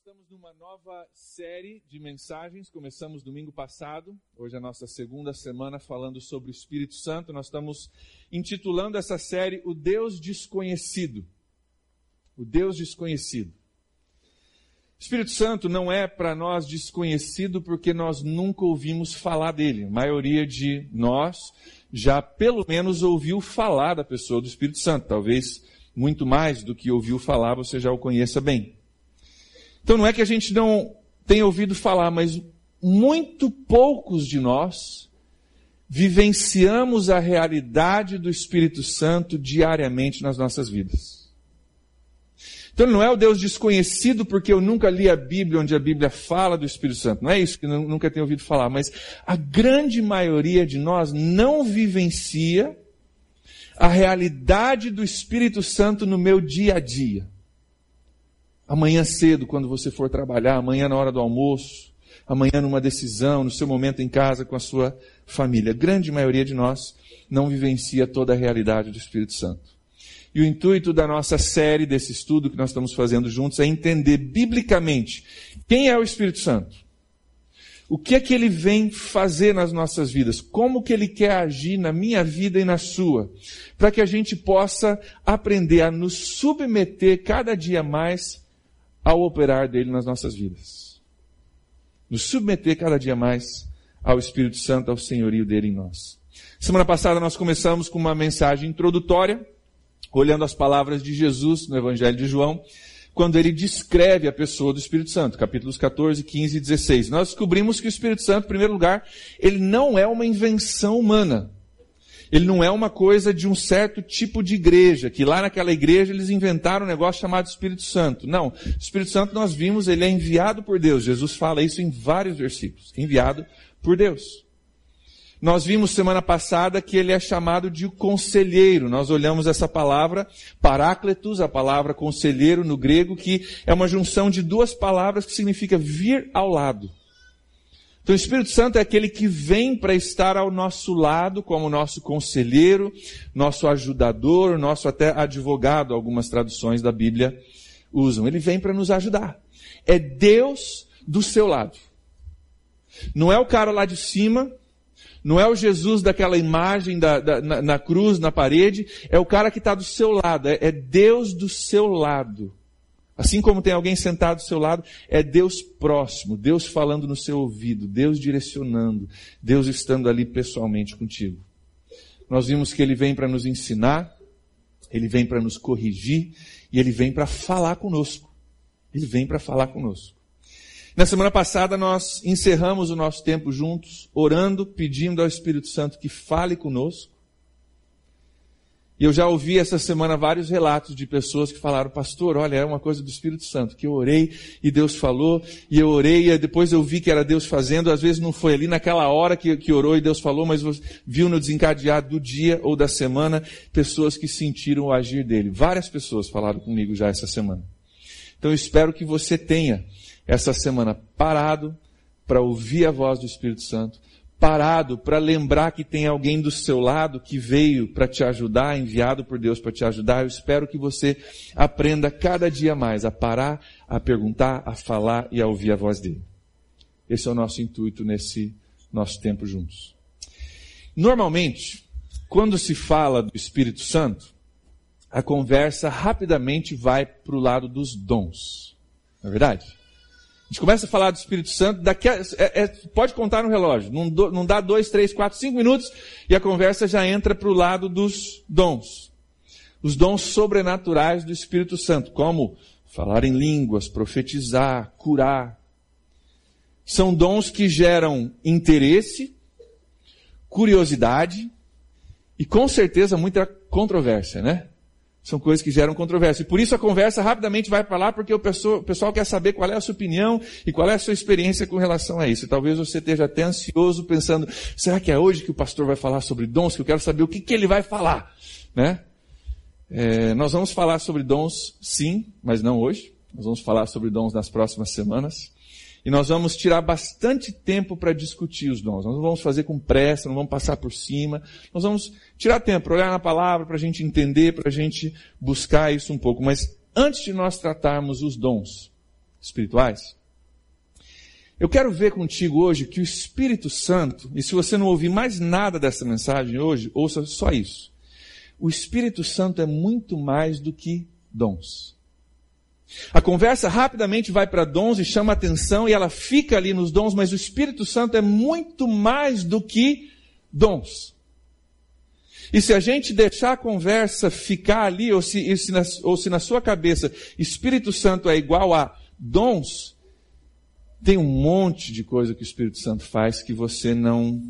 estamos numa nova série de mensagens. Começamos domingo passado. Hoje é a nossa segunda semana falando sobre o Espírito Santo. Nós estamos intitulando essa série O Deus Desconhecido. O Deus Desconhecido. Espírito Santo não é para nós desconhecido porque nós nunca ouvimos falar dele. A maioria de nós já pelo menos ouviu falar da pessoa do Espírito Santo. Talvez muito mais do que ouviu falar você já o conheça bem. Então não é que a gente não tenha ouvido falar, mas muito poucos de nós vivenciamos a realidade do Espírito Santo diariamente nas nossas vidas. Então não é o Deus desconhecido porque eu nunca li a Bíblia onde a Bíblia fala do Espírito Santo. Não é isso que eu nunca tenho ouvido falar, mas a grande maioria de nós não vivencia a realidade do Espírito Santo no meu dia a dia. Amanhã cedo, quando você for trabalhar, amanhã na hora do almoço, amanhã numa decisão, no seu momento em casa com a sua família. A grande maioria de nós não vivencia toda a realidade do Espírito Santo. E o intuito da nossa série, desse estudo que nós estamos fazendo juntos, é entender biblicamente quem é o Espírito Santo. O que é que ele vem fazer nas nossas vidas? Como que ele quer agir na minha vida e na sua? Para que a gente possa aprender a nos submeter cada dia mais ao operar dele nas nossas vidas. Nos submeter cada dia mais ao Espírito Santo, ao senhorio dele em nós. Semana passada nós começamos com uma mensagem introdutória, olhando as palavras de Jesus no Evangelho de João, quando ele descreve a pessoa do Espírito Santo, capítulos 14, 15 e 16. Nós descobrimos que o Espírito Santo, em primeiro lugar, ele não é uma invenção humana. Ele não é uma coisa de um certo tipo de igreja, que lá naquela igreja eles inventaram um negócio chamado Espírito Santo. Não. O Espírito Santo nós vimos, ele é enviado por Deus. Jesus fala isso em vários versículos. Enviado por Deus. Nós vimos semana passada que ele é chamado de conselheiro. Nós olhamos essa palavra, parácletos, a palavra conselheiro no grego, que é uma junção de duas palavras que significa vir ao lado. Então o Espírito Santo é aquele que vem para estar ao nosso lado como nosso conselheiro, nosso ajudador, nosso até advogado, algumas traduções da Bíblia usam. Ele vem para nos ajudar. É Deus do seu lado. Não é o cara lá de cima, não é o Jesus daquela imagem da, da na, na, cruz, na parede, é o cara que está do seu lado, é, é Deus do seu lado. Assim como tem alguém sentado do seu lado, é Deus próximo, Deus falando no seu ouvido, Deus direcionando, Deus estando ali pessoalmente contigo. Nós vimos que Ele vem para nos ensinar, Ele vem para nos corrigir e Ele vem para falar conosco. Ele vem para falar conosco. Na semana passada nós encerramos o nosso tempo juntos, orando, pedindo ao Espírito Santo que fale conosco. E eu já ouvi essa semana vários relatos de pessoas que falaram, pastor, olha, é uma coisa do Espírito Santo, que eu orei e Deus falou, e eu orei e depois eu vi que era Deus fazendo, às vezes não foi ali naquela hora que, que orou e Deus falou, mas viu no desencadear do dia ou da semana pessoas que sentiram o agir dele. Várias pessoas falaram comigo já essa semana. Então eu espero que você tenha essa semana parado para ouvir a voz do Espírito Santo, parado para lembrar que tem alguém do seu lado que veio para te ajudar, enviado por Deus para te ajudar. Eu espero que você aprenda cada dia mais a parar, a perguntar, a falar e a ouvir a voz dele. Esse é o nosso intuito nesse nosso tempo juntos. Normalmente, quando se fala do Espírito Santo, a conversa rapidamente vai para o lado dos dons. Não é verdade? Gente começa a falar do Espírito Santo, daqui a, é, é, pode contar no relógio, não, do, não dá dois, três, quatro, cinco minutos e a conversa já entra para o lado dos dons. Os dons sobrenaturais do Espírito Santo, como falar em línguas, profetizar, curar. São dons que geram interesse, curiosidade e com certeza muita controvérsia, né? São coisas que geram controvérsia. E por isso a conversa rapidamente vai para lá, porque o pessoal, o pessoal, quer saber qual é a sua opinião e qual é a sua experiência com relação a isso. E talvez você esteja até ansioso pensando, será que é hoje que o pastor vai falar sobre dons? Que eu quero saber o que, que ele vai falar. Né? É, nós vamos falar sobre dons, sim, mas não hoje. Nós vamos falar sobre dons nas próximas semanas. E nós vamos tirar bastante tempo para discutir os dons. Nós não vamos fazer com pressa, não vamos passar por cima. Nós vamos tirar tempo para olhar na palavra, para a gente entender, para a gente buscar isso um pouco. Mas antes de nós tratarmos os dons, espirituais. Eu quero ver contigo hoje que o Espírito Santo, e se você não ouvir mais nada dessa mensagem hoje, ouça só isso. O Espírito Santo é muito mais do que dons. A conversa rapidamente vai para dons e chama atenção e ela fica ali nos dons, mas o Espírito Santo é muito mais do que dons. E se a gente deixar a conversa ficar ali, ou se, se na, ou se na sua cabeça Espírito Santo é igual a dons, tem um monte de coisa que o Espírito Santo faz que você não,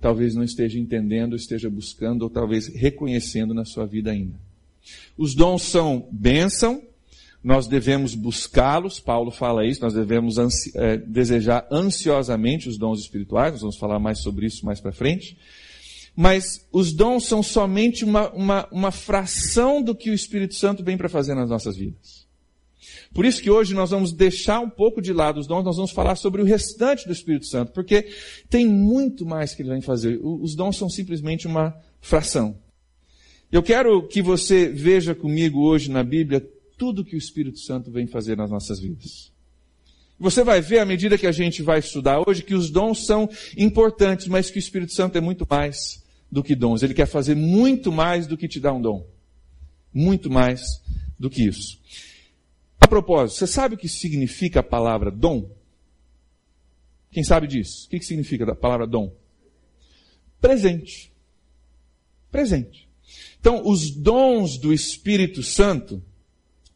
talvez não esteja entendendo, esteja buscando, ou talvez reconhecendo na sua vida ainda. Os dons são bênção, nós devemos buscá-los, Paulo fala isso, nós devemos ansi é, desejar ansiosamente os dons espirituais, nós vamos falar mais sobre isso mais para frente. Mas os dons são somente uma, uma, uma fração do que o Espírito Santo vem para fazer nas nossas vidas. Por isso que hoje nós vamos deixar um pouco de lado os dons, nós vamos falar sobre o restante do Espírito Santo, porque tem muito mais que ele vem fazer. Os dons são simplesmente uma fração. Eu quero que você veja comigo hoje na Bíblia tudo que o Espírito Santo vem fazer nas nossas vidas. Você vai ver à medida que a gente vai estudar hoje que os dons são importantes, mas que o Espírito Santo é muito mais do que dons. Ele quer fazer muito mais do que te dar um dom. Muito mais do que isso. A propósito, você sabe o que significa a palavra dom? Quem sabe disso? O que significa a palavra dom? Presente. Presente. Então, os dons do Espírito Santo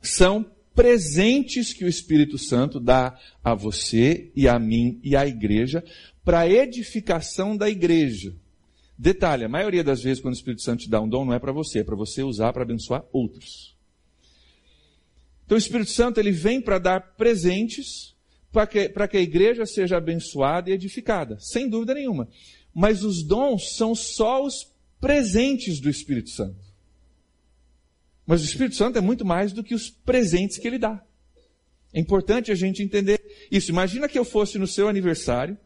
são presentes que o Espírito Santo dá a você e a mim e à igreja para edificação da igreja. Detalhe, a maioria das vezes quando o Espírito Santo te dá um dom não é para você, é para você usar para abençoar outros. Então o Espírito Santo ele vem para dar presentes para que, para que a igreja seja abençoada e edificada, sem dúvida nenhuma. Mas os dons são só os presentes do Espírito Santo. Mas o Espírito Santo é muito mais do que os presentes que ele dá. É importante a gente entender isso. Imagina que eu fosse no seu aniversário,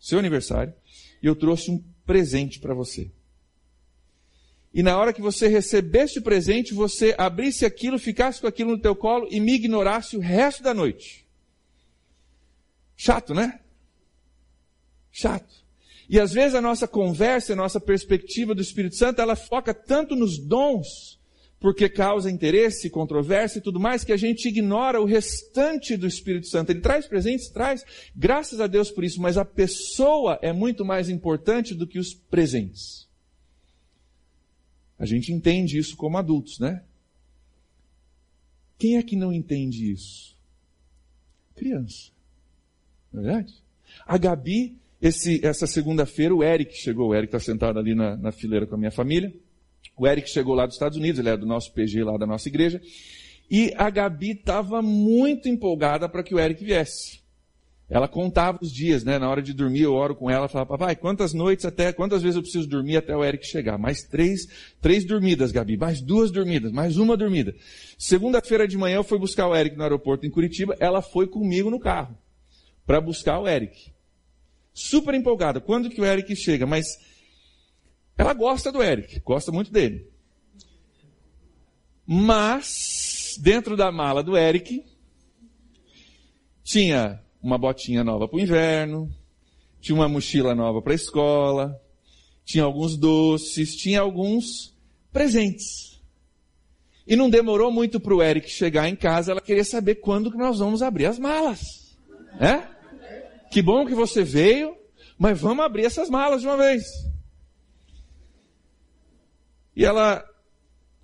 seu aniversário, e eu trouxe um presente para você. E na hora que você recebesse o presente, você abrisse aquilo, ficasse com aquilo no teu colo e me ignorasse o resto da noite. Chato, né? Chato. E às vezes a nossa conversa, a nossa perspectiva do Espírito Santo, ela foca tanto nos dons, porque causa interesse, controvérsia e tudo mais, que a gente ignora o restante do Espírito Santo. Ele traz presentes, traz, graças a Deus por isso, mas a pessoa é muito mais importante do que os presentes. A gente entende isso como adultos, né? Quem é que não entende isso? Criança. Não é verdade? A Gabi, esse, essa segunda-feira, o Eric chegou. O Eric está sentado ali na, na fileira com a minha família. O Eric chegou lá dos Estados Unidos, ele é do nosso PG lá da nossa igreja. E a Gabi estava muito empolgada para que o Eric viesse. Ela contava os dias, né? Na hora de dormir, eu oro com ela, falava, papai, quantas noites até, quantas vezes eu preciso dormir até o Eric chegar? Mais três, três dormidas, Gabi, mais duas dormidas, mais uma dormida. Segunda-feira de manhã eu fui buscar o Eric no aeroporto em Curitiba, ela foi comigo no carro para buscar o Eric. Super empolgada. Quando que o Eric chega? Mas ela gosta do Eric, gosta muito dele. Mas, dentro da mala do Eric, tinha uma botinha nova para o inverno, tinha uma mochila nova para a escola, tinha alguns doces, tinha alguns presentes. E não demorou muito para o Eric chegar em casa, ela queria saber quando que nós vamos abrir as malas. É? Que bom que você veio, mas vamos abrir essas malas de uma vez. E ela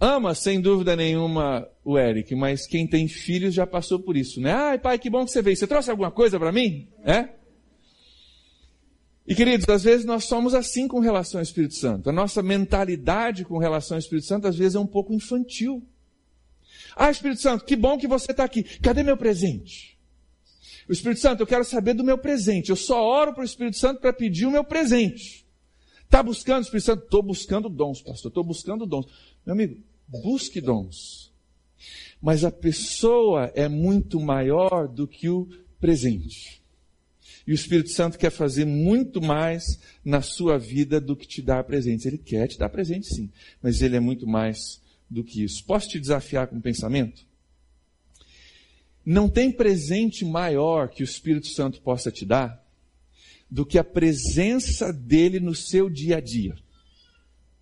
ama, sem dúvida nenhuma, o Eric, mas quem tem filhos já passou por isso, né? Ai, pai, que bom que você veio. Você trouxe alguma coisa para mim? É? E queridos, às vezes nós somos assim com relação ao Espírito Santo. A nossa mentalidade com relação ao Espírito Santo às vezes é um pouco infantil. Ah, Espírito Santo, que bom que você está aqui. Cadê meu presente? O Espírito Santo, eu quero saber do meu presente. Eu só oro para o Espírito Santo para pedir o meu presente. Está buscando, Espírito Santo? Estou buscando dons, pastor. Estou buscando dons. Meu amigo, busque dons. Mas a pessoa é muito maior do que o presente. E o Espírito Santo quer fazer muito mais na sua vida do que te dar presentes. Ele quer te dar presente, sim. Mas ele é muito mais do que isso. Posso te desafiar com um pensamento? Não tem presente maior que o Espírito Santo possa te dar do que a presença dele no seu dia a dia.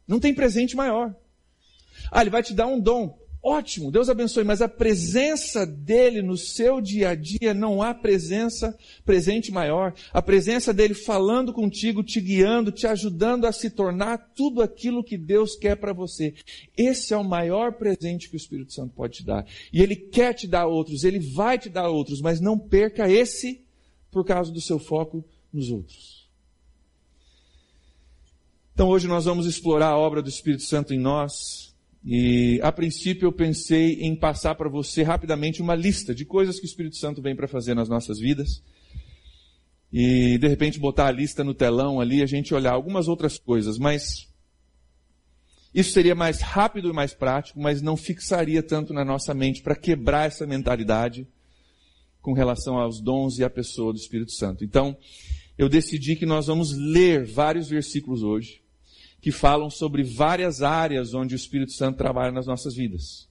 Não tem presente maior. Ah, ele vai te dar um dom. Ótimo, Deus abençoe, mas a presença dele no seu dia a dia não há presença presente maior. A presença dele falando contigo, te guiando, te ajudando a se tornar tudo aquilo que Deus quer para você. Esse é o maior presente que o Espírito Santo pode te dar. E ele quer te dar outros, ele vai te dar outros, mas não perca esse por causa do seu foco nos outros. Então hoje nós vamos explorar a obra do Espírito Santo em nós e a princípio eu pensei em passar para você rapidamente uma lista de coisas que o Espírito Santo vem para fazer nas nossas vidas. E de repente botar a lista no telão ali, a gente olhar algumas outras coisas, mas isso seria mais rápido e mais prático, mas não fixaria tanto na nossa mente para quebrar essa mentalidade com relação aos dons e à pessoa do Espírito Santo. Então, eu decidi que nós vamos ler vários versículos hoje que falam sobre várias áreas onde o Espírito Santo trabalha nas nossas vidas.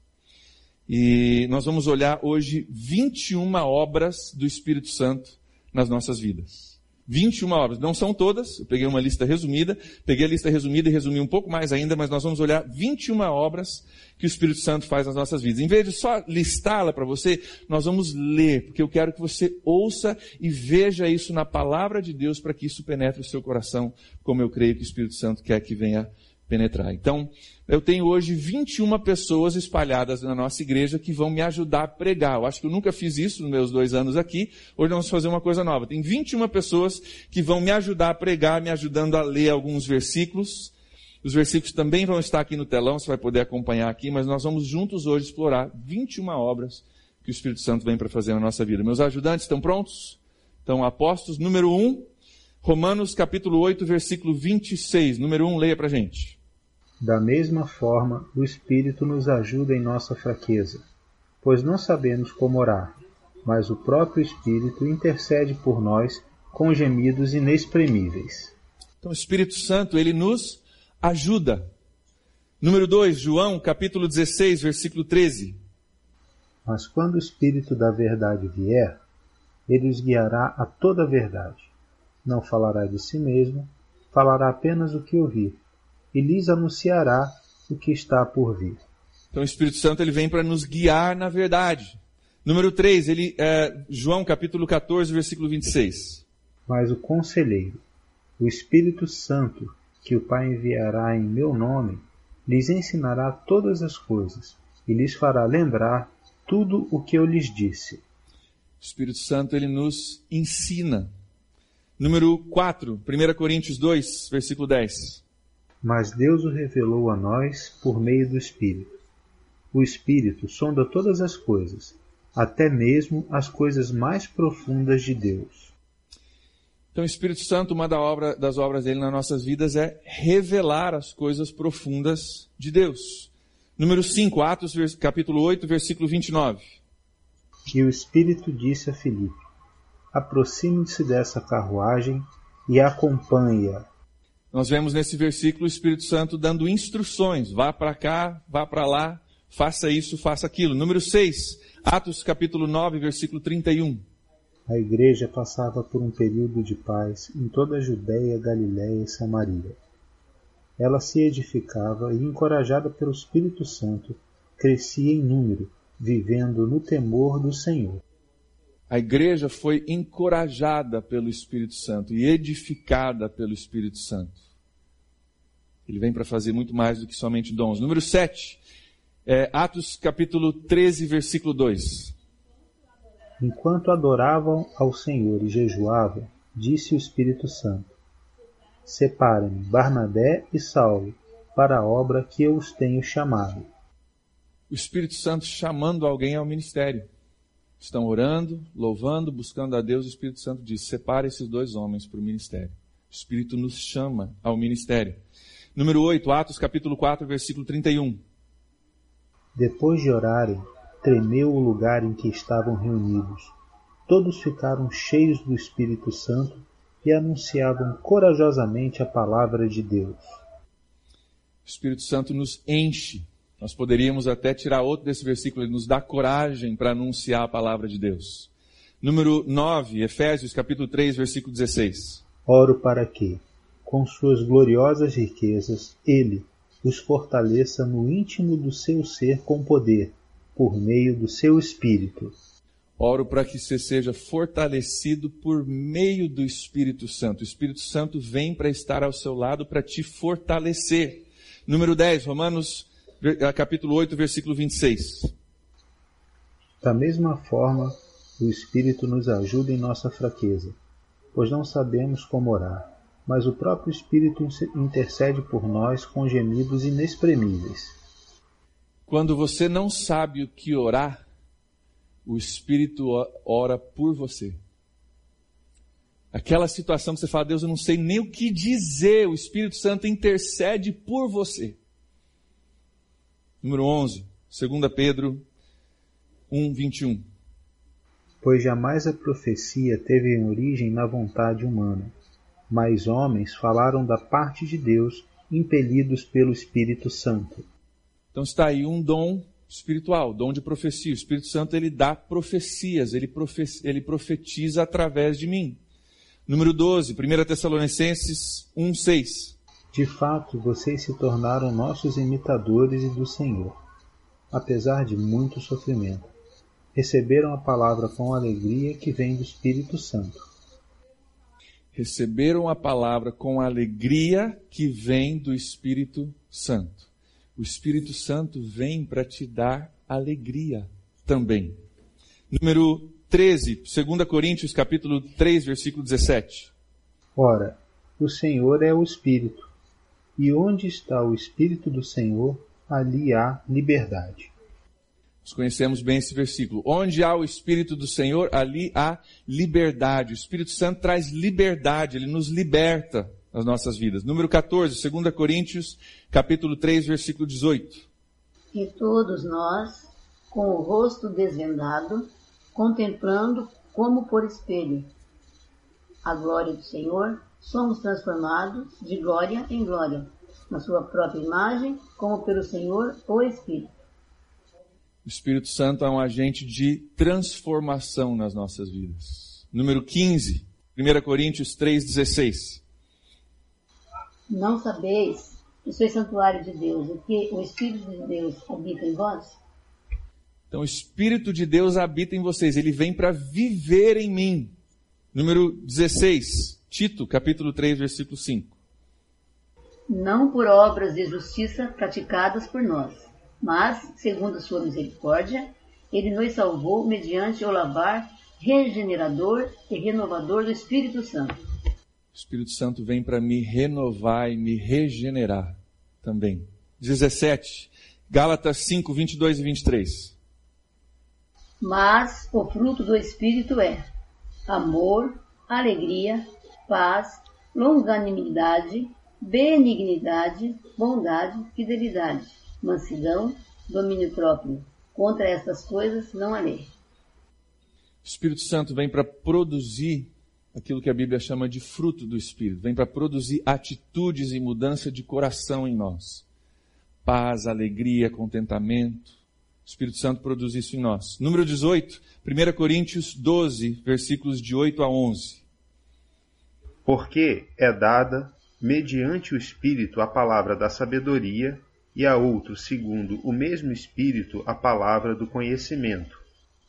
E nós vamos olhar hoje 21 obras do Espírito Santo nas nossas vidas. 21 obras, não são todas, eu peguei uma lista resumida, peguei a lista resumida e resumi um pouco mais ainda, mas nós vamos olhar 21 obras que o Espírito Santo faz nas nossas vidas. Em vez de só listá-la para você, nós vamos ler, porque eu quero que você ouça e veja isso na palavra de Deus para que isso penetre o seu coração, como eu creio que o Espírito Santo quer que venha penetrar. Então, eu tenho hoje 21 pessoas espalhadas na nossa igreja que vão me ajudar a pregar. Eu acho que eu nunca fiz isso nos meus dois anos aqui. Hoje vamos fazer uma coisa nova. Tem 21 pessoas que vão me ajudar a pregar, me ajudando a ler alguns versículos os versículos também vão estar aqui no telão, você vai poder acompanhar aqui, mas nós vamos juntos hoje explorar 21 obras que o Espírito Santo vem para fazer na nossa vida. Meus ajudantes estão prontos? Então, Apóstolos, número 1, Romanos capítulo 8, versículo 26. Número 1, leia para gente. Da mesma forma, o Espírito nos ajuda em nossa fraqueza, pois não sabemos como orar, mas o próprio Espírito intercede por nós com gemidos inexprimíveis. Então, o Espírito Santo, ele nos ajuda. Número 2, João, capítulo 16, versículo 13. Mas quando o Espírito da verdade vier, ele os guiará a toda a verdade. Não falará de si mesmo, falará apenas o que ouvir, e lhes anunciará o que está por vir. Então o Espírito Santo ele vem para nos guiar na verdade. Número 3, ele, é, João capítulo 14, versículo 26. Mas o conselheiro, o Espírito Santo, que o Pai enviará em meu nome, lhes ensinará todas as coisas e lhes fará lembrar tudo o que eu lhes disse. O Espírito Santo ele nos ensina. Número 4, 1 Coríntios 2, versículo 10. Mas Deus o revelou a nós por meio do Espírito. O Espírito sonda todas as coisas, até mesmo as coisas mais profundas de Deus. Então, o Espírito Santo, uma da obra, das obras dele nas nossas vidas é revelar as coisas profundas de Deus. Número 5, Atos capítulo 8, versículo 29. E o Espírito disse a Filipe: Aproxime-se dessa carruagem e acompanhe-a. Nós vemos nesse versículo o Espírito Santo dando instruções: vá para cá, vá para lá, faça isso, faça aquilo. Número 6, Atos capítulo 9, versículo 31 a igreja passava por um período de paz em toda a Judéia, Galiléia e Samaria. Ela se edificava e, encorajada pelo Espírito Santo, crescia em número, vivendo no temor do Senhor. A igreja foi encorajada pelo Espírito Santo e edificada pelo Espírito Santo. Ele vem para fazer muito mais do que somente dons. Número 7, é, Atos capítulo 13, versículo 2. Enquanto adoravam ao Senhor e jejuavam, disse o Espírito Santo: Separem Barnabé e Saulo para a obra que eu os tenho chamado. O Espírito Santo chamando alguém ao ministério. Estão orando, louvando, buscando a Deus. O Espírito Santo diz: separe esses dois homens para o ministério. O Espírito nos chama ao ministério. Número 8, Atos capítulo 4, versículo 31. Depois de orarem, tremeu o lugar em que estavam reunidos. Todos ficaram cheios do Espírito Santo e anunciavam corajosamente a palavra de Deus. O Espírito Santo nos enche Nós poderíamos até tirar outro desse versículo, ele nos dá coragem para anunciar a palavra de Deus. Número 9, Efésios capítulo 3, versículo 16. Oro para que, com suas gloriosas riquezas, ele os fortaleça no íntimo do seu ser com poder, por meio do seu espírito. Oro para que você seja fortalecido por meio do Espírito Santo. O Espírito Santo vem para estar ao seu lado para te fortalecer. Número 10, Romanos capítulo 8, versículo 26. Da mesma forma, o Espírito nos ajuda em nossa fraqueza, pois não sabemos como orar, mas o próprio Espírito intercede por nós com gemidos inexprimíveis. Quando você não sabe o que orar, o Espírito ora por você. Aquela situação que você fala, Deus, eu não sei nem o que dizer, o Espírito Santo intercede por você. Número 11, 2 Pedro 1, 21. Pois jamais a profecia teve origem na vontade humana, mas homens falaram da parte de Deus, impelidos pelo Espírito Santo. Então está aí um dom espiritual, dom de profecia. O Espírito Santo ele dá profecias, ele, profe ele profetiza através de mim. Número 12, 1 Tessalonicenses 1, 6. De fato, vocês se tornaram nossos imitadores e do Senhor, apesar de muito sofrimento. Receberam a palavra com alegria que vem do Espírito Santo. Receberam a palavra com alegria que vem do Espírito Santo. O Espírito Santo vem para te dar alegria também. Número 13, 2 Coríntios capítulo 3, versículo 17. Ora, o Senhor é o Espírito e onde está o Espírito do Senhor, ali há liberdade. Nós conhecemos bem esse versículo. Onde há o Espírito do Senhor, ali há liberdade. O Espírito Santo traz liberdade, ele nos liberta nas nossas vidas. Número 14, 2 Coríntios, capítulo 3, versículo 18. E todos nós, com o rosto desvendado, contemplando como por espelho a glória do Senhor, somos transformados de glória em glória, na sua própria imagem, como pelo Senhor o Espírito. O Espírito Santo é um agente de transformação nas nossas vidas. Número 15, 1 Coríntios 3,16. Não sabeis que sois santuário de Deus e que o Espírito de Deus habita em vós? Então, o Espírito de Deus habita em vocês, ele vem para viver em mim. Número 16, Tito, capítulo 3, versículo 5. Não por obras de justiça praticadas por nós, mas, segundo sua misericórdia, ele nos salvou mediante o lavar regenerador e renovador do Espírito Santo. O Espírito Santo vem para me renovar e me regenerar também. 17. Gálatas 5, 22 e 23. Mas o fruto do Espírito é amor, alegria, paz, longanimidade, benignidade, bondade, fidelidade, mansidão, domínio próprio. Contra estas coisas não há lei. O Espírito Santo vem para produzir aquilo que a Bíblia chama de fruto do Espírito, vem para produzir atitudes e mudança de coração em nós. Paz, alegria, contentamento. O Espírito Santo produz isso em nós. Número 18, 1 Coríntios 12, versículos de 8 a 11 porque é dada, mediante o Espírito, a palavra da sabedoria, e a outro, segundo o mesmo Espírito, a palavra do conhecimento,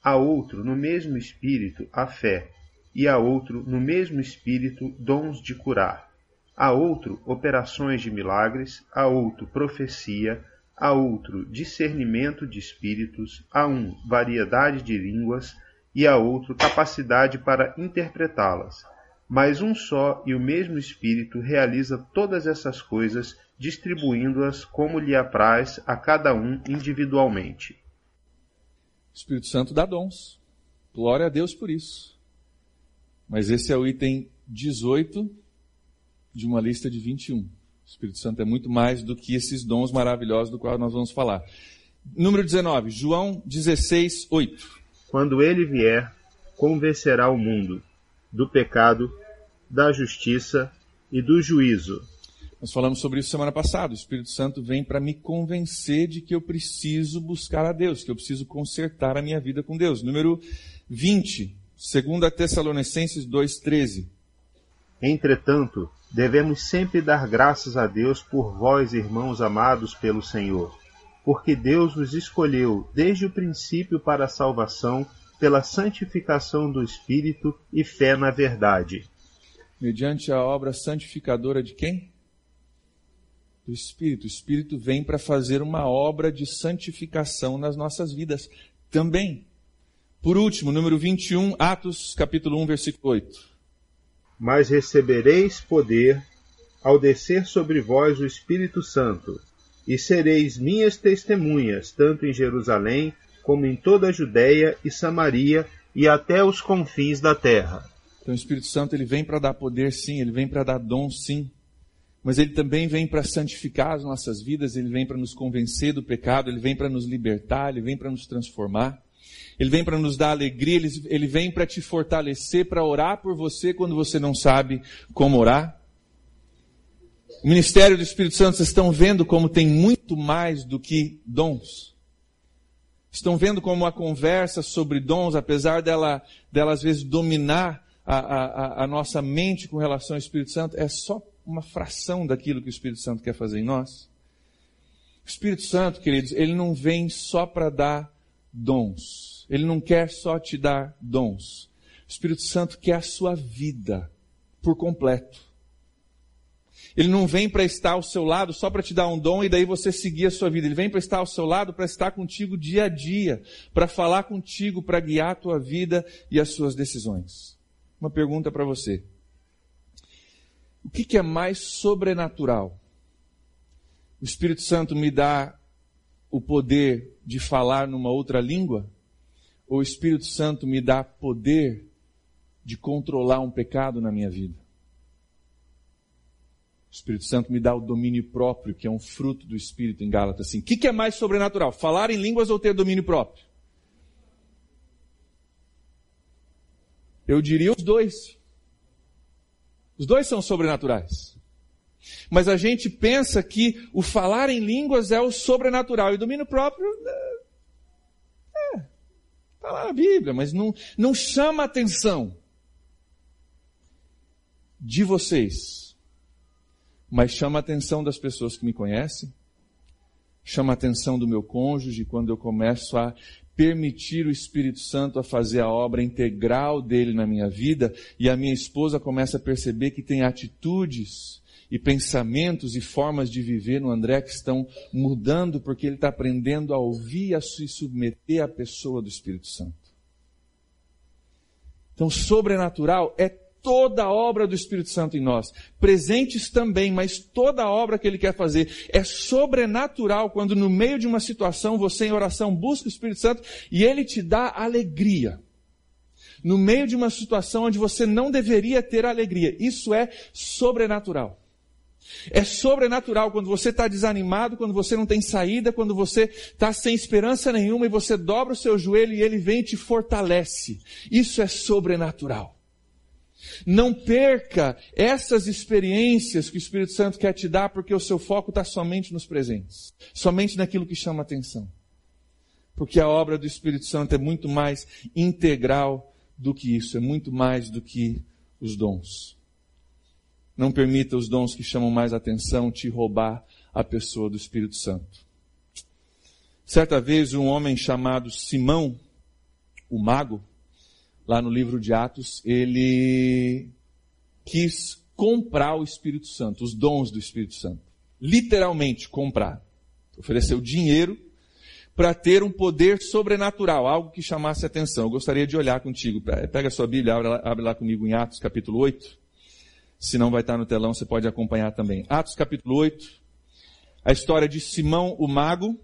a outro, no mesmo Espírito, a fé, e a outro, no mesmo Espírito, dons de curar, a outro, operações de milagres, a outro, profecia, a outro, discernimento de espíritos, a um, variedade de línguas, e a outro, capacidade para interpretá-las mas um só e o mesmo Espírito realiza todas essas coisas, distribuindo-as como lhe apraz a cada um individualmente. O Espírito Santo dá dons. Glória a Deus por isso. Mas esse é o item 18 de uma lista de 21. O Espírito Santo é muito mais do que esses dons maravilhosos do qual nós vamos falar. Número 19, João 16, 8. Quando ele vier, convencerá o mundo do pecado, da justiça e do juízo. Nós falamos sobre isso semana passada. O Espírito Santo vem para me convencer de que eu preciso buscar a Deus, que eu preciso consertar a minha vida com Deus. Número 20, 2 Tessalonicenses 2,13. Entretanto, devemos sempre dar graças a Deus por vós, irmãos amados pelo Senhor, porque Deus vos escolheu desde o princípio para a salvação pela santificação do Espírito e fé na verdade. Mediante a obra santificadora de quem? Do Espírito. O Espírito vem para fazer uma obra de santificação nas nossas vidas também. Por último, número 21, Atos, capítulo 1, versículo 8. Mas recebereis poder ao descer sobre vós o Espírito Santo, e sereis minhas testemunhas, tanto em Jerusalém, como em toda a Judéia e Samaria e até os confins da terra. Então o Espírito Santo ele vem para dar poder, sim, ele vem para dar dom, sim. Mas ele também vem para santificar as nossas vidas, ele vem para nos convencer do pecado, ele vem para nos libertar, ele vem para nos transformar. Ele vem para nos dar alegria, ele, ele vem para te fortalecer, para orar por você quando você não sabe como orar. O ministério do Espírito Santo, vocês estão vendo como tem muito mais do que dons. Estão vendo como a conversa sobre dons, apesar dela, dela às vezes dominar a, a, a nossa mente com relação ao Espírito Santo, é só uma fração daquilo que o Espírito Santo quer fazer em nós. O Espírito Santo, queridos, ele não vem só para dar dons. Ele não quer só te dar dons. O Espírito Santo quer a sua vida por completo. Ele não vem para estar ao seu lado só para te dar um dom e daí você seguir a sua vida. Ele vem para estar ao seu lado para estar contigo dia a dia, para falar contigo, para guiar a tua vida e as suas decisões. Uma pergunta para você. O que, que é mais sobrenatural? O Espírito Santo me dá o poder de falar numa outra língua? Ou o Espírito Santo me dá poder de controlar um pecado na minha vida? Espírito Santo me dá o domínio próprio, que é um fruto do Espírito em Gálatas. Assim. O que, que é mais sobrenatural? Falar em línguas ou ter domínio próprio? Eu diria os dois. Os dois são sobrenaturais. Mas a gente pensa que o falar em línguas é o sobrenatural e o domínio próprio é, está lá na Bíblia, mas não, não chama a atenção de vocês mas chama a atenção das pessoas que me conhecem, chama a atenção do meu cônjuge quando eu começo a permitir o Espírito Santo a fazer a obra integral dele na minha vida e a minha esposa começa a perceber que tem atitudes e pensamentos e formas de viver no André que estão mudando porque ele está aprendendo a ouvir e a se submeter à pessoa do Espírito Santo. Então, sobrenatural é toda a obra do Espírito Santo em nós. Presentes também, mas toda a obra que Ele quer fazer. É sobrenatural quando no meio de uma situação você em oração busca o Espírito Santo e Ele te dá alegria. No meio de uma situação onde você não deveria ter alegria. Isso é sobrenatural. É sobrenatural quando você está desanimado, quando você não tem saída, quando você está sem esperança nenhuma e você dobra o seu joelho e ele vem e te fortalece. Isso é sobrenatural. Não perca essas experiências que o Espírito Santo quer te dar, porque o seu foco está somente nos presentes, somente naquilo que chama atenção. Porque a obra do Espírito Santo é muito mais integral do que isso, é muito mais do que os dons. Não permita os dons que chamam mais atenção te roubar a pessoa do Espírito Santo. Certa vez, um homem chamado Simão, o mago, lá no livro de Atos, ele quis comprar o Espírito Santo, os dons do Espírito Santo. Literalmente comprar. Ofereceu dinheiro para ter um poder sobrenatural, algo que chamasse atenção. Eu gostaria de olhar contigo. Pega a sua Bíblia, abre lá, abre lá comigo em Atos capítulo 8. Se não vai estar no telão, você pode acompanhar também. Atos capítulo 8. A história de Simão o Mago,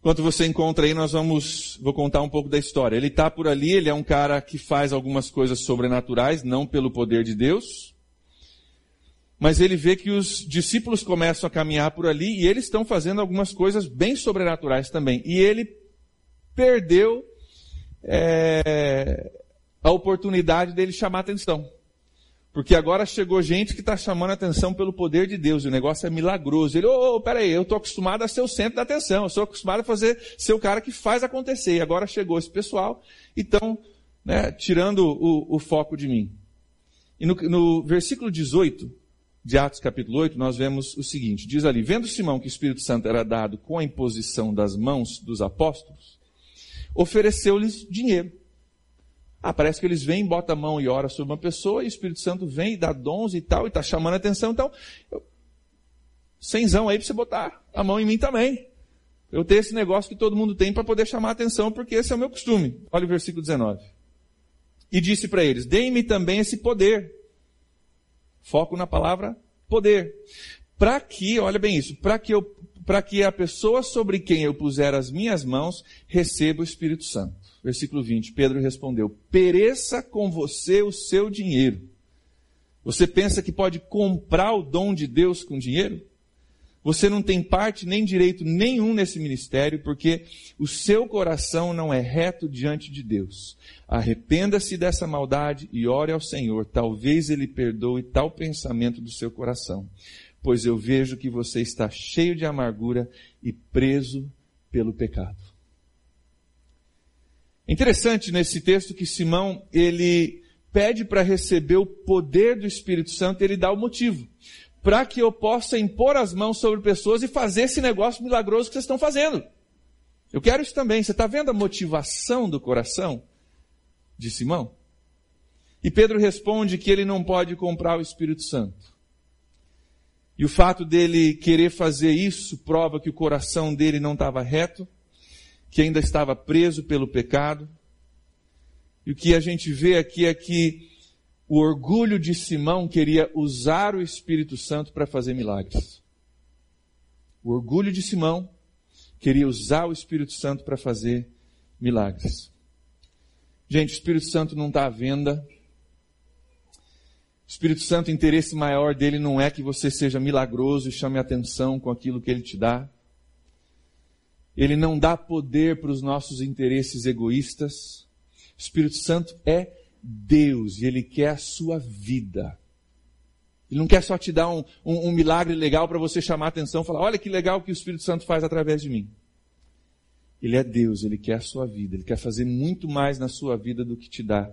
Enquanto você encontra aí, nós vamos, vou contar um pouco da história. Ele está por ali, ele é um cara que faz algumas coisas sobrenaturais, não pelo poder de Deus, mas ele vê que os discípulos começam a caminhar por ali e eles estão fazendo algumas coisas bem sobrenaturais também. E ele perdeu é, a oportunidade dele chamar atenção. Porque agora chegou gente que está chamando a atenção pelo poder de Deus, e o negócio é milagroso. Ele, ô, oh, peraí, eu estou acostumado a ser o centro da atenção, eu sou acostumado a fazer, ser o cara que faz acontecer. E agora chegou esse pessoal e estão né, tirando o, o, foco de mim. E no, no versículo 18 de Atos capítulo 8, nós vemos o seguinte, diz ali, vendo Simão que o Espírito Santo era dado com a imposição das mãos dos apóstolos, ofereceu-lhes dinheiro ah, parece que eles vêm, botam a mão e ora sobre uma pessoa, e o Espírito Santo vem e dá dons e tal, e está chamando a atenção. Então, eu, cenzão aí para você botar a mão em mim também. Eu tenho esse negócio que todo mundo tem para poder chamar a atenção, porque esse é o meu costume. Olha o versículo 19. E disse para eles, deem-me também esse poder. Foco na palavra poder. Para que, olha bem isso, para que eu, para que a pessoa sobre quem eu puser as minhas mãos receba o Espírito Santo. Versículo 20. Pedro respondeu: Pereça com você o seu dinheiro. Você pensa que pode comprar o dom de Deus com dinheiro? Você não tem parte nem direito nenhum nesse ministério, porque o seu coração não é reto diante de Deus. Arrependa-se dessa maldade e ore ao Senhor. Talvez Ele perdoe tal pensamento do seu coração. Pois eu vejo que você está cheio de amargura e preso pelo pecado. Interessante nesse texto que Simão, ele pede para receber o poder do Espírito Santo, ele dá o motivo. Para que eu possa impor as mãos sobre pessoas e fazer esse negócio milagroso que vocês estão fazendo. Eu quero isso também. Você está vendo a motivação do coração de Simão? E Pedro responde que ele não pode comprar o Espírito Santo. E o fato dele querer fazer isso prova que o coração dele não estava reto que ainda estava preso pelo pecado. E o que a gente vê aqui é que o orgulho de Simão queria usar o Espírito Santo para fazer milagres. O orgulho de Simão queria usar o Espírito Santo para fazer milagres. Gente, o Espírito Santo não está à venda. O Espírito Santo, o interesse maior dele não é que você seja milagroso e chame atenção com aquilo que ele te dá. Ele não dá poder para os nossos interesses egoístas. O Espírito Santo é Deus e Ele quer a sua vida. Ele não quer só te dar um, um, um milagre legal para você chamar atenção falar, olha que legal que o Espírito Santo faz através de mim. Ele é Deus, Ele quer a sua vida, Ele quer fazer muito mais na sua vida do que te dá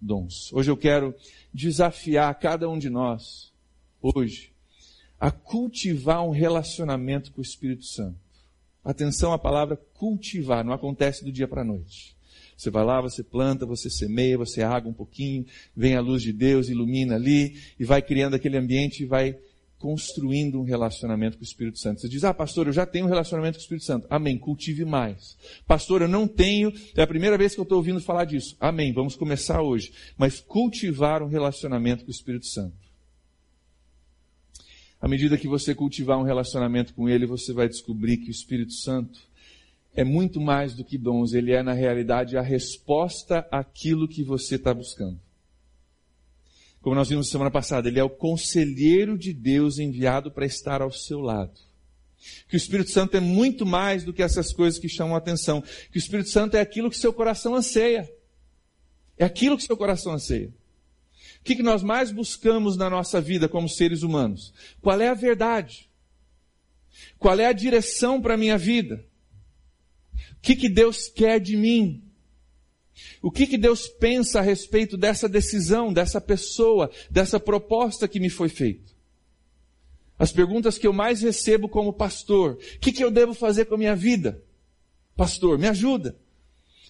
dons. Hoje eu quero desafiar cada um de nós, hoje, a cultivar um relacionamento com o Espírito Santo. Atenção à palavra cultivar, não acontece do dia para a noite. Você vai lá, você planta, você semeia, você água um pouquinho, vem a luz de Deus, ilumina ali, e vai criando aquele ambiente e vai construindo um relacionamento com o Espírito Santo. Você diz, ah, pastor, eu já tenho um relacionamento com o Espírito Santo. Amém, cultive mais. Pastor, eu não tenho, é a primeira vez que eu estou ouvindo falar disso. Amém, vamos começar hoje. Mas cultivar um relacionamento com o Espírito Santo. À medida que você cultivar um relacionamento com Ele, você vai descobrir que o Espírito Santo é muito mais do que dons, ele é, na realidade, a resposta àquilo que você está buscando. Como nós vimos semana passada, ele é o conselheiro de Deus enviado para estar ao seu lado. Que o Espírito Santo é muito mais do que essas coisas que chamam a atenção. Que o Espírito Santo é aquilo que seu coração anseia. É aquilo que seu coração anseia. O que, que nós mais buscamos na nossa vida como seres humanos? Qual é a verdade? Qual é a direção para a minha vida? O que, que Deus quer de mim? O que, que Deus pensa a respeito dessa decisão, dessa pessoa, dessa proposta que me foi feita? As perguntas que eu mais recebo como pastor: o que, que eu devo fazer com a minha vida? Pastor, me ajuda.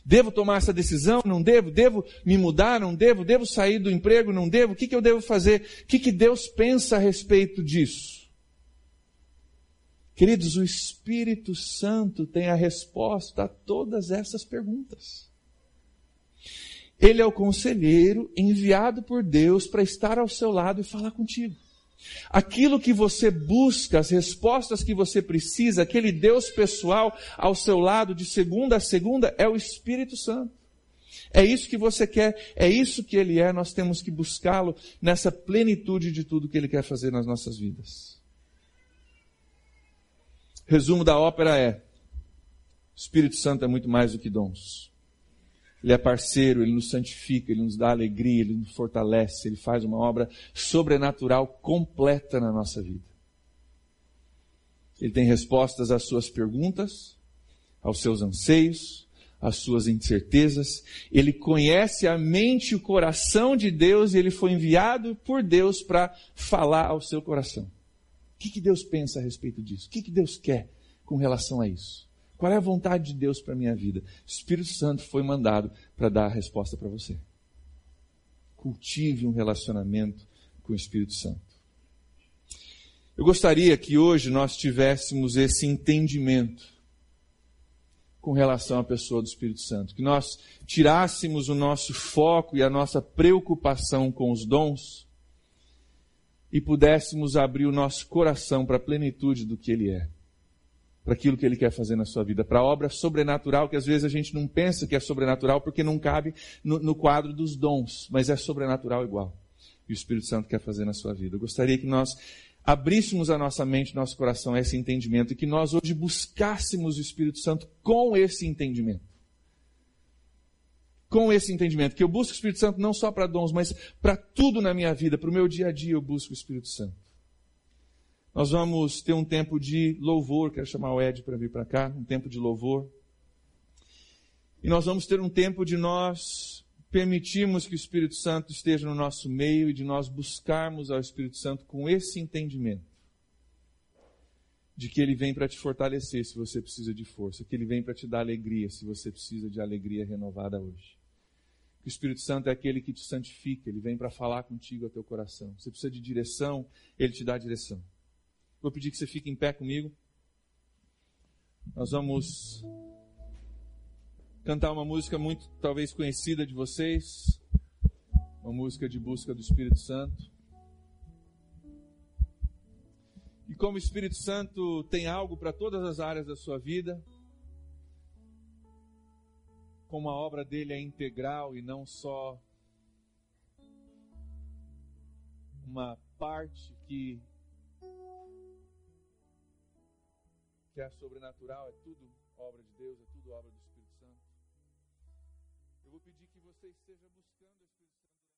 Devo tomar essa decisão? Não devo? Devo me mudar? Não devo? Devo sair do emprego? Não devo? O que, que eu devo fazer? O que, que Deus pensa a respeito disso? Queridos, o Espírito Santo tem a resposta a todas essas perguntas. Ele é o conselheiro enviado por Deus para estar ao seu lado e falar contigo. Aquilo que você busca, as respostas que você precisa, aquele Deus pessoal ao seu lado de segunda a segunda é o Espírito Santo. É isso que você quer, é isso que Ele é, nós temos que buscá-lo nessa plenitude de tudo que Ele quer fazer nas nossas vidas. Resumo da ópera é: Espírito Santo é muito mais do que dons. Ele é parceiro, ele nos santifica, ele nos dá alegria, ele nos fortalece, ele faz uma obra sobrenatural completa na nossa vida. Ele tem respostas às suas perguntas, aos seus anseios, às suas incertezas. Ele conhece a mente e o coração de Deus e ele foi enviado por Deus para falar ao seu coração. O que, que Deus pensa a respeito disso? O que, que Deus quer com relação a isso? Qual é a vontade de Deus para a minha vida? O Espírito Santo foi mandado para dar a resposta para você. Cultive um relacionamento com o Espírito Santo. Eu gostaria que hoje nós tivéssemos esse entendimento com relação à pessoa do Espírito Santo, que nós tirássemos o nosso foco e a nossa preocupação com os dons e pudéssemos abrir o nosso coração para a plenitude do que ele é para aquilo que Ele quer fazer na sua vida, para a obra sobrenatural, que às vezes a gente não pensa que é sobrenatural porque não cabe no, no quadro dos dons, mas é sobrenatural igual. E o Espírito Santo quer fazer na sua vida. Eu gostaria que nós abríssemos a nossa mente, nosso coração a esse entendimento e que nós hoje buscássemos o Espírito Santo com esse entendimento. Com esse entendimento, que eu busco o Espírito Santo não só para dons, mas para tudo na minha vida, para o meu dia a dia eu busco o Espírito Santo. Nós vamos ter um tempo de louvor, quero chamar o Ed para vir para cá, um tempo de louvor. E nós vamos ter um tempo de nós permitirmos que o Espírito Santo esteja no nosso meio e de nós buscarmos ao Espírito Santo com esse entendimento. De que ele vem para te fortalecer se você precisa de força, que ele vem para te dar alegria se você precisa de alegria renovada hoje. Que o Espírito Santo é aquele que te santifica, ele vem para falar contigo ao teu coração. Você precisa de direção, ele te dá direção. Vou pedir que você fique em pé comigo. Nós vamos cantar uma música muito talvez conhecida de vocês, uma música de busca do Espírito Santo. E como o Espírito Santo tem algo para todas as áreas da sua vida, como a obra dele é integral e não só uma parte que que é sobrenatural, é tudo obra de Deus, é tudo obra do Espírito Santo. Eu vou pedir que você esteja Santo.